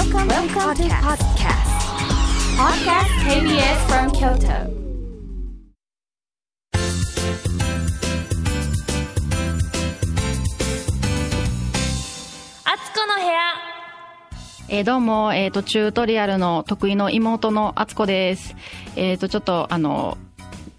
Welcome, Welcome to podcast. Podcast KBS from Kyoto. あつこの部屋えーどうも、えー、と、チュートリアルの得意の妹のあつこです。えっ、と、ちょっと、あの、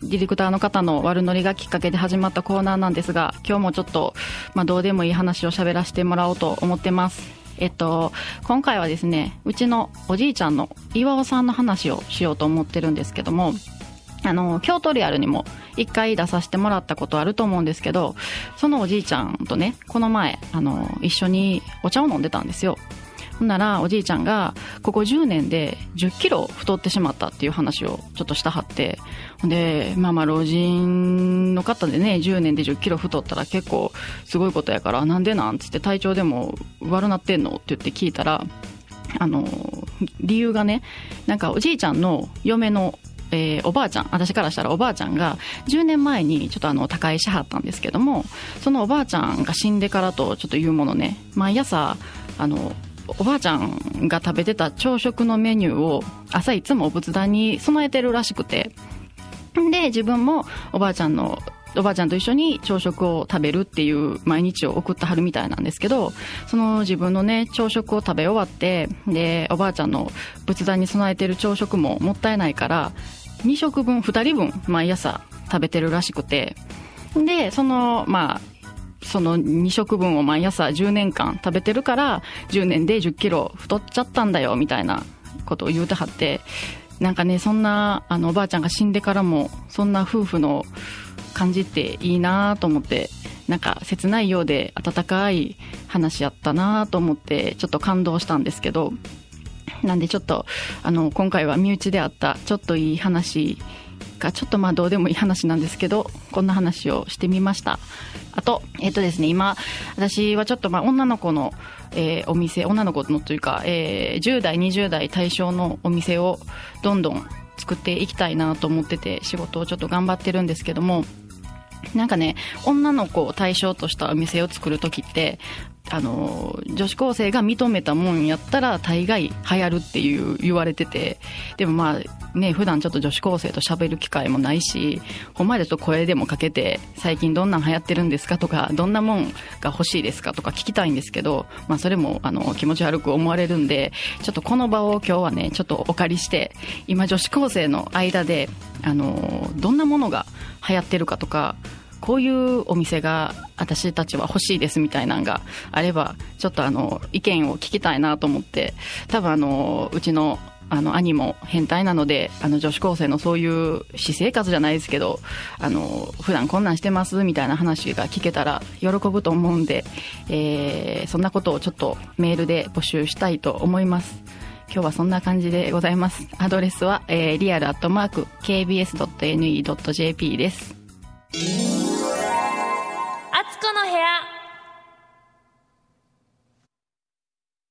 ディレクターの方の悪ノリがきっかけで始まったコーナーなんですが、今日もちょっと、まあ、どうでもいい話を喋らせてもらおうと思ってます。えっと、今回はですね、うちのおじいちゃんの岩尾さんの話をしようと思ってるんですけども、あの、京都リアルにも1回出させてもらったことあると思うんですけど、そのおじいちゃんとね、この前、あの、一緒にお茶を飲んでたんですよ。ほんなら、おじいちゃんが、ここ10年で10キロ太ってしまったっていう話をちょっとしたはって、ほんで、まあまあ老人の方でね、10年で10キロ太ったら結構すごいことやから、なんでなんつって体調でも悪なってんの？って言って聞いたら、あの、理由がね、なんかおじいちゃんの嫁のえーおばあちゃん、私からしたらおばあちゃんが10年前にちょっとあの他界しはったんですけども、そのおばあちゃんが死んでからとちょっというものね、毎朝、あの、おばあちゃんが食べてた朝食のメニューを朝いつもお仏壇に備えてるらしくて、で、自分もおばあちゃんの、おばあちゃんと一緒に朝食を食べるっていう毎日を送ってはるみたいなんですけど、その自分のね、朝食を食べ終わって、で、おばあちゃんの仏壇に備えてる朝食ももったいないから、2食分、2人分毎朝食べてるらしくて、で、その、まあ、その2食分を毎朝10年間食べてるから、10年で10キロ太っちゃったんだよ、みたいなことを言うてはって、なんかね、そんな、あの、おばあちゃんが死んでからも、そんな夫婦の感じっていいなと思って、なんか切ないようで温かい話やったなと思って、ちょっと感動したんですけど、なんでちょっと、あの、今回は身内であった、ちょっといい話が、ちょっとまあどうでもいい話なんですけど、こんな話をしてみました。あと、えっとですね、今、私はちょっとまあ女の子の、えーお店、女の子のというか、えー10代、20代対象のお店をどんどん作っていきたいなと思ってて、仕事をちょっと頑張ってるんですけども、なんかね、女の子を対象としたお店を作るときって、あの、女子高生が認めたもんやったら大概流行るっていう言われてて、でもまあね、普段ちょっと女子高生と喋る機会もないし、ほんまにちょっと声でもかけて、最近どんなん流行ってるんですかとか、どんなもんが欲しいですかとか聞きたいんですけど、まあそれもあの気持ち悪く思われるんで、ちょっとこの場を今日はね、ちょっとお借りして、今女子高生の間で、あの、どんなものが流行ってるかとか、こういうお店が私たちは欲しいですみたいなのがあれば、ちょっとあの、意見を聞きたいなと思って、多分あの、うちのあの、兄も変態なので、あの、女子高生のそういう私生活じゃないですけど、あの、普段こんなんしてますみたいな話が聞けたら喜ぶと思うんで、えー、そんなことをちょっとメールで募集したいと思います。今日はそんな感じでございます。アドレスは、えー、リアルアットマーク kbs.ne.jp です。この部屋。